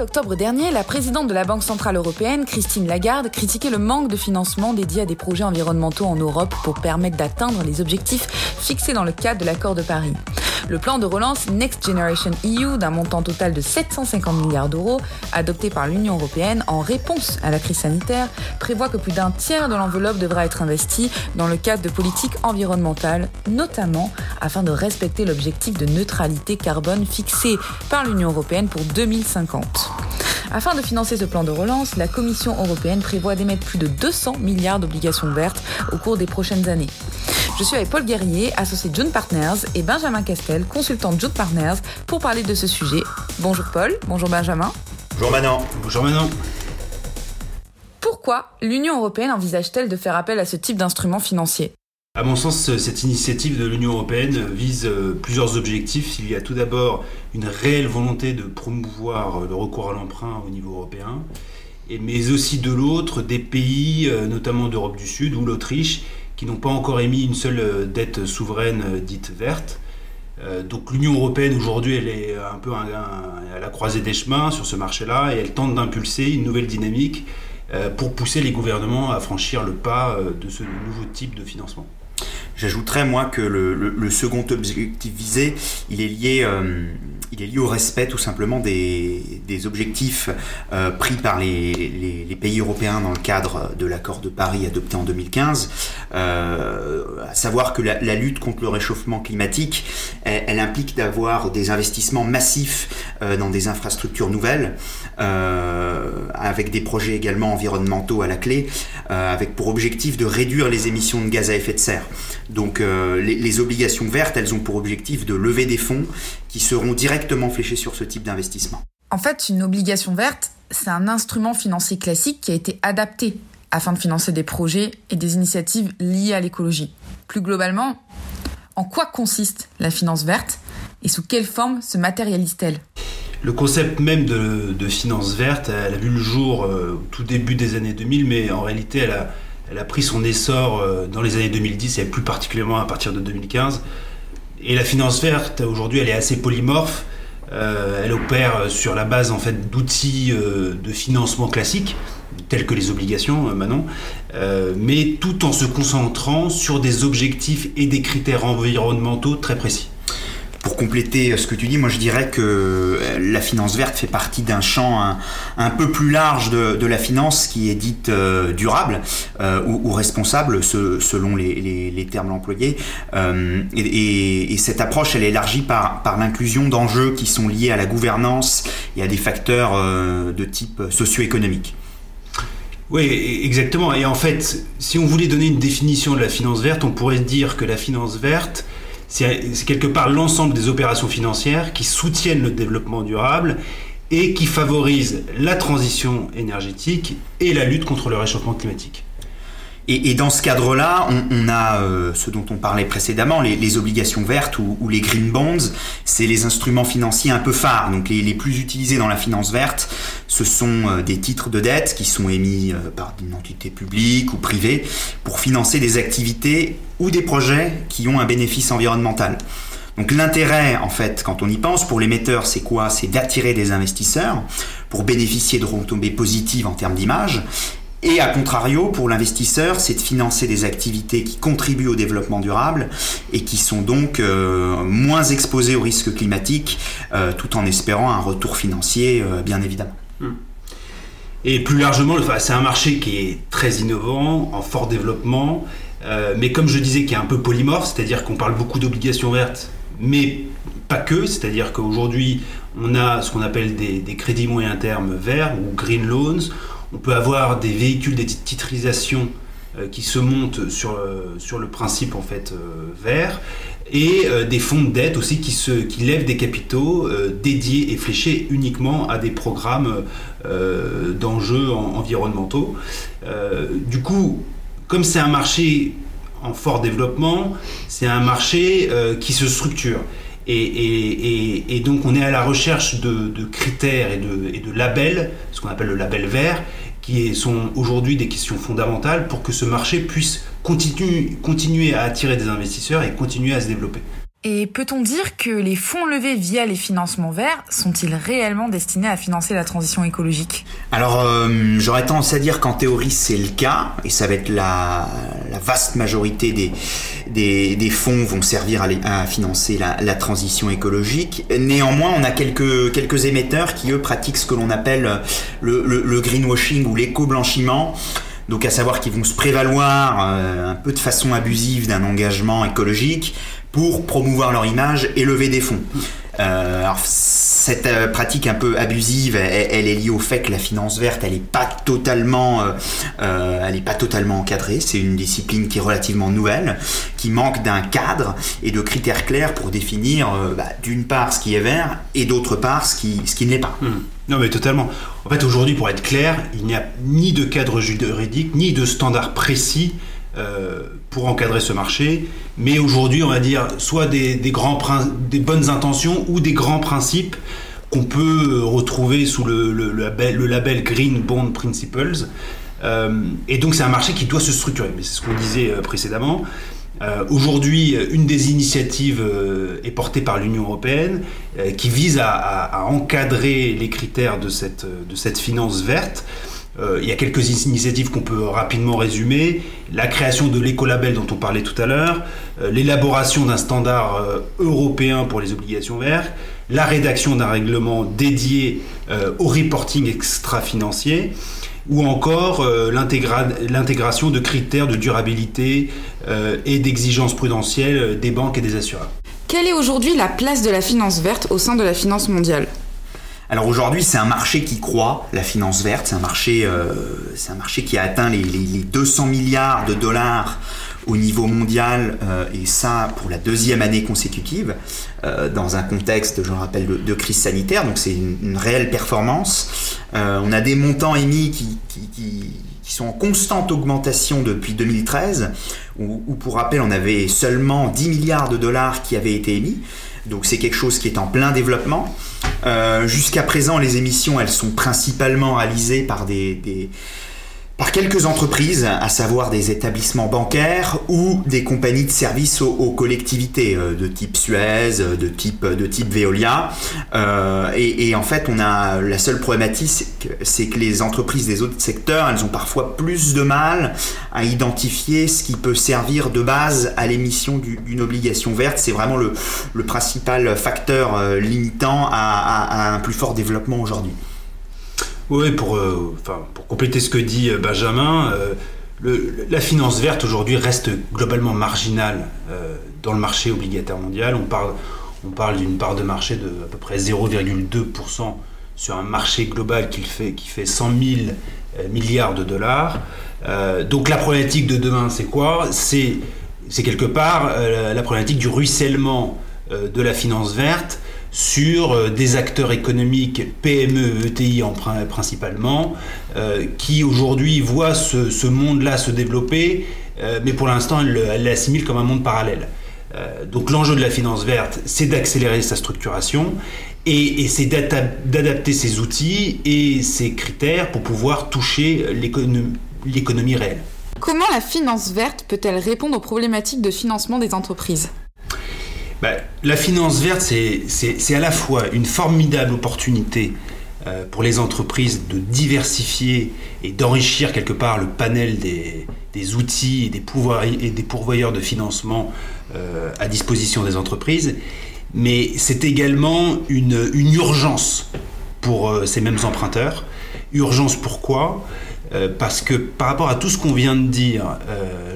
d'octobre dernier, la présidente de la Banque Centrale Européenne, Christine Lagarde, critiquait le manque de financement dédié à des projets environnementaux en Europe pour permettre d'atteindre les objectifs fixés dans le cadre de l'accord de Paris. Le plan de relance Next Generation EU, d'un montant total de 750 milliards d'euros, adopté par l'Union européenne en réponse à la crise sanitaire, prévoit que plus d'un tiers de l'enveloppe devra être investi dans le cadre de politiques environnementales, notamment afin de respecter l'objectif de neutralité carbone fixé par l'Union européenne pour 2050. Afin de financer ce plan de relance, la Commission européenne prévoit d'émettre plus de 200 milliards d'obligations vertes au cours des prochaines années. Je suis avec Paul Guerrier, associé June Partners, et Benjamin Castel, consultant June Partners, pour parler de ce sujet. Bonjour Paul, bonjour Benjamin. Bonjour Manon. Bonjour Manon. Pourquoi l'Union européenne envisage-t-elle de faire appel à ce type d'instrument financier? À mon sens, cette initiative de l'Union européenne vise euh, plusieurs objectifs. Il y a tout d'abord une réelle volonté de promouvoir le recours à l'emprunt au niveau européen, mais aussi de l'autre des pays, euh, notamment d'Europe du Sud ou l'Autriche, qui n'ont pas encore émis une seule euh, dette souveraine dite verte. Donc l'Union européenne aujourd'hui, elle est un peu à la croisée des chemins sur ce marché-là et elle tente d'impulser une nouvelle dynamique pour pousser les gouvernements à franchir le pas de ce nouveau type de financement. J'ajouterais moi que le, second objectif visé, il est lié, euh, il est lié au respect tout simplement des, objectifs euh, pris par les, pays européens dans le cadre de l'accord de Paris adopté en 2015, euh, à savoir que la, lutte contre le réchauffement climatique, elle, implique d'avoir des investissements massifs dans des infrastructures nouvelles, avec des projets également environnementaux à la clé, avec pour objectif de réduire les émissions de gaz à effet de serre. Donc euh, les, obligations vertes, elles ont pour objectif de lever des fonds qui seront directement fléchés sur ce type d'investissement. En fait, une obligation verte, c'est un instrument financier classique qui a été adapté afin de financer des projets et des initiatives liées à l'écologie. Plus globalement, en quoi consiste la finance verte et sous quelle forme se matérialise-t-elle? Le concept même de, finance verte, elle a vu le jour euh, au tout début des années 2000, mais en réalité, elle a, elle a pris son essor euh, dans les années 2010 et plus particulièrement à partir de 2015. Et la finance verte, aujourd'hui, elle est assez polymorphe. Euh, elle opère sur la base en fait d'outils euh, de financement classiques tels que les obligations, Manon, mais tout en se concentrant sur des objectifs et des critères environnementaux très précis. Pour compléter ce que tu dis, moi je dirais que euh, la finance verte fait partie d'un champ un, peu plus large de, la finance qui est dite euh, durable euh, ou, responsable selon les, termes employés. et, cette approche, elle est élargie par, par l'inclusion d'enjeux qui sont liés à la gouvernance et à des facteurs de type socio-économique. Oui, exactement. Et en fait, si on voulait donner une définition de la finance verte, on pourrait dire que la finance verte, c'est quelque part l'ensemble des opérations financières qui soutiennent le développement durable et qui favorisent la transition énergétique et la lutte contre le réchauffement climatique. Et, dans ce cadre-là, on, a euh, ce dont on parlait précédemment, les, obligations vertes ou, les green bonds. C'est les instruments financiers un peu phares. Donc les, plus utilisés dans la finance verte, ce sont euh, des titres de dette qui sont émis euh, par une entité publique ou privée pour financer des activités ou des projets qui ont un bénéfice environnemental. Donc l'intérêt, en fait, quand on y pense, pour l'émetteur, c'est quoi? C'est d'attirer des investisseurs pour bénéficier de retombées positives en termes d'image. Et à contrario, pour l'investisseur, c'est de financer des activités qui contribuent au développement durable et qui sont donc euh, moins exposées aux risques climatiques, euh, tout en espérant un retour financier, euh, bien évidemment. Hmm. Et plus largement, c'est un marché qui est très innovant, en fort développement, mais comme je disais, qui est un peu polymorphe, c'est-à-dire qu'on parle beaucoup d'obligations vertes, mais pas que, c'est-à-dire qu'aujourd'hui, on a ce qu'on appelle des, des crédits moyen terme verts ou green loans on peut avoir des véhicules, des titrisations euh, qui se montent sur, euh, sur le principe en fait euh, vert et des fonds de dette aussi qui, qui lèvent des capitaux dédiés et fléchés uniquement à des programmes d'enjeux environnementaux. du coup, comme c'est un marché en fort développement, c'est un marché qui se structure. Et, donc on est à la recherche de, critères et de, labels, ce qu'on appelle le label vert, qui sont aujourd'hui des questions fondamentales pour que ce marché puisse continuer à attirer des investisseurs et continuer à se développer. Et peut-on dire que les fonds levés via les financements verts sont-ils réellement destinés à financer la transition écologique? Alors euh, j'aurais tendance à dire qu'en théorie c'est le cas, et ça va être la, vaste majorité des, des, fonds vont servir à, financer la, transition écologique. Néanmoins on a quelques, quelques émetteurs qui eux pratiquent ce que l'on appelle le, le greenwashing ou l'éco-blanchiment. Donc à savoir qu'ils vont se prévaloir euh, un peu de façon abusive d'un engagement écologique pour promouvoir leur image et lever des fonds. Euh, alors, cette euh, pratique un peu abusive, elle, est liée au fait que la finance verte, elle n'est pas totalement, euh, pas totalement encadrée. C'est une discipline qui est relativement nouvelle, qui manque d'un cadre et de critères clairs pour définir, bah, d'une part, ce qui est vert et d'autre part, ce qui, ce qui ne l'est pas. Hmm. Non, mais totalement. En fait, aujourd'hui, pour être clair, il n'y a ni de cadre juridique, ni de standard précis pour encadrer ce marché. Mais aujourd'hui, on va dire soit des, grands des bonnes intentions ou des grands principes qu'on peut retrouver sous le, label, le, label, Green Bond Principles. Euh, et donc c'est un marché qui doit se structurer. Mais c'est ce qu'on disait euh, précédemment. Aujourd'hui, une des initiatives est portée par l'Union européenne qui vise à, à, encadrer les critères de cette, de cette finance verte. Euh, il y a quelques initiatives qu'on peut rapidement résumer. La création de l'écolabel dont on parlait tout à l'heure, euh, l'élaboration d'un standard euh, européen pour les obligations vertes, la rédaction d'un règlement dédié au reporting extra-financier, ou encore l'intégration de critères de durabilité et d'exigences prudentielles des banques et des assureurs. Quelle est aujourd'hui la place de la finance verte au sein de la finance mondiale? Alors aujourd'hui, c'est un marché qui croît, la finance verte. C'est un marché, euh, c'est un marché qui a atteint les, 200 milliards de dollars au niveau mondial, euh, et ça pour la deuxième année consécutive, euh, dans un contexte, je le rappelle, de, crise sanitaire. Donc c'est une, réelle performance. on a des montants émis qui, qui, sont en constante augmentation depuis 2013, où, où, pour rappel, on avait seulement 10 milliards de dollars qui avaient été émis. Donc c'est quelque chose qui est en plein développement. Euh, jusqu'à présent, les émissions, elles sont principalement réalisées par des, par quelques entreprises, à savoir des établissements bancaires ou des compagnies de services aux, collectivités euh, de type Suez, de type de type Veolia. Euh, et, en fait, on a la seule problématique, c'est que les entreprises des autres secteurs, elles ont parfois plus de mal à identifier ce qui peut servir de base à l'émission d'une obligation verte. C'est vraiment le, principal facteur euh, limitant à un plus fort développement aujourd'hui. Oui, pour, euh, pour compléter ce que dit euh, Benjamin, euh, la finance verte aujourd'hui reste globalement marginale dans le marché obligataire mondial. On parle, on parle d'une part de marché de à peu près 0,2% sur un marché global qui fait, qui fait 100 000 milliards de dollars. donc la problématique de demain, c'est quoi? C'est quelque part la problématique du ruissellement de la finance verte sur euh, des acteurs économiques PME, ETI en, principalement, euh, qui aujourd'hui voient ce, monde-là se développer, euh, mais pour l'instant, elle l'assimile comme un monde parallèle. donc l'enjeu de la finance verte, c'est d'accélérer sa structuration et, c'est d'adapter ses outils et ses critères pour pouvoir toucher l'économie réelle. Comment la finance verte peut-elle répondre aux problématiques de financement des entreprises? Bah, la finance verte, c'est à la fois une formidable opportunité euh, pour les entreprises de diversifier et d'enrichir quelque part le panel des, outils et des, et des, pourvoyeurs de financement euh, à disposition des entreprises, mais c'est également une, urgence pour euh, ces mêmes emprunteurs. Urgence pourquoi? Parce que par rapport à tout ce qu'on vient de dire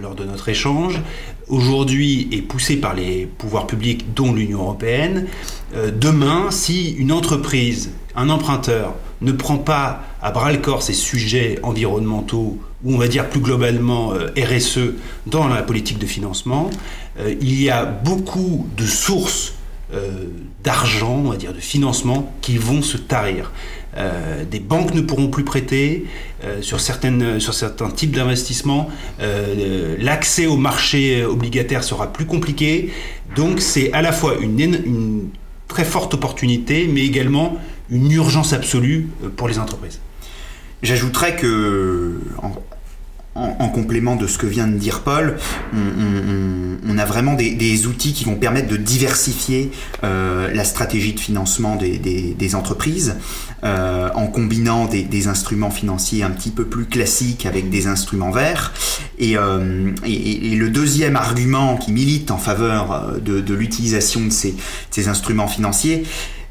lors de notre échange, aujourd'hui est poussé par les pouvoirs publics, dont l'Union européenne, euh, demain, si une entreprise, un emprunteur, ne prend pas à bras le corps ces sujets environnementaux, ou on va dire plus globalement euh, RSE, dans la politique de financement, euh, il y a beaucoup de sources d'argent, on va dire, de financement qui vont se tarir. Euh, des banques ne pourront plus prêter euh, sur, certaines, sur certains types d'investissements. Euh, l'accès au marché obligataire sera plus compliqué. Donc c'est à la fois une, très forte opportunité, mais également une urgence absolue pour les entreprises. J'ajouterais que complément de ce que vient de dire Paul, on, a vraiment des, outils qui vont permettre de diversifier euh, la stratégie de financement des, entreprises euh, en combinant des, instruments financiers un petit peu plus classiques avec des instruments verts. Et, euh, le deuxième argument qui milite en faveur de, l'utilisation de ces instruments financiers,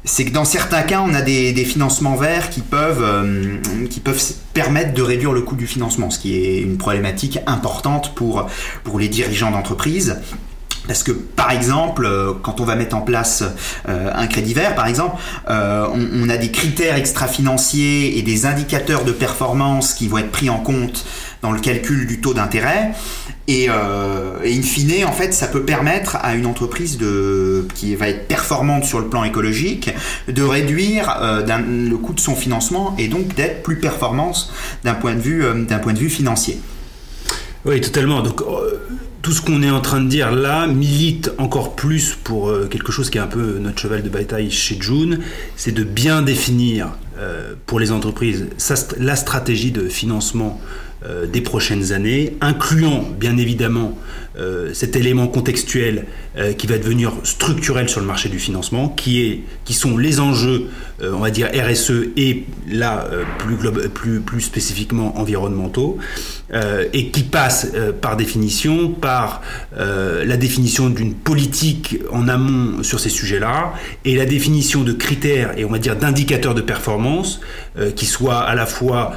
c'est que dans certains cas, on a des, financements verts qui peuvent, euh, permettre de réduire le coût du financement, ce qui est une problématique importante pour, les dirigeants d'entreprise. Parce que par exemple, euh, quand on va mettre en place euh, un crédit vert, par exemple, on, a des critères extra-financiers et des indicateurs de performance qui vont être pris en compte dans le calcul du taux d'intérêt. Et, euh, in fine, en fait, ça peut permettre à une entreprise qui va être performante sur le plan écologique de réduire euh, le coût de son financement et donc d'être plus performante d'un point, de vue, euh, point de vue financier. Oui, totalement. Donc, tout ce qu'on est en train de dire là milite encore plus pour quelque chose qui est un peu notre cheval de bataille chez June, c'est de bien définir pour les entreprises la stratégie de financement euh, des prochaines années, incluant bien évidemment euh, cet élément contextuel euh, qui va devenir structurel sur le marché du financement, qui, sont les enjeux, on va dire RSE et là plus, plus, plus spécifiquement environnementaux, et qui passent par définition par la définition d'une politique en amont sur ces sujets-là, et la définition de critères et on va dire d'indicateurs de performance qui soient à la fois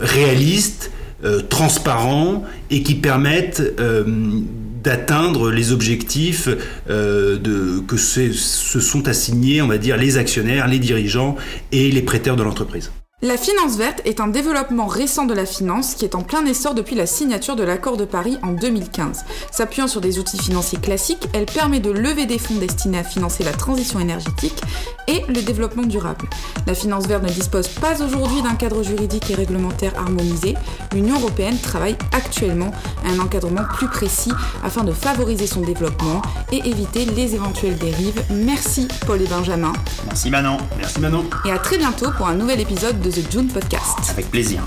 réalistes, euh, transparents et qui permettent euh, d'atteindre les objectifs euh, de, que se sont assignés, on va dire, les actionnaires, les dirigeants et les prêteurs de l'entreprise. La finance verte est un développement récent de la finance qui est en plein essor depuis la signature de l'accord de Paris en 2015. S'appuyant sur des outils financiers classiques, elle permet de lever des fonds destinés à financer la transition énergétique et le développement durable. La finance verte ne dispose pas aujourd'hui d'un cadre juridique et réglementaire harmonisé. L'Union européenne travaille actuellement à un encadrement plus précis afin de favoriser son développement et éviter les éventuelles dérives. Merci Paul et Benjamin. Merci Manon. Merci Manon. Et à très bientôt pour un nouvel épisode de The June Podcast. Avec plaisir.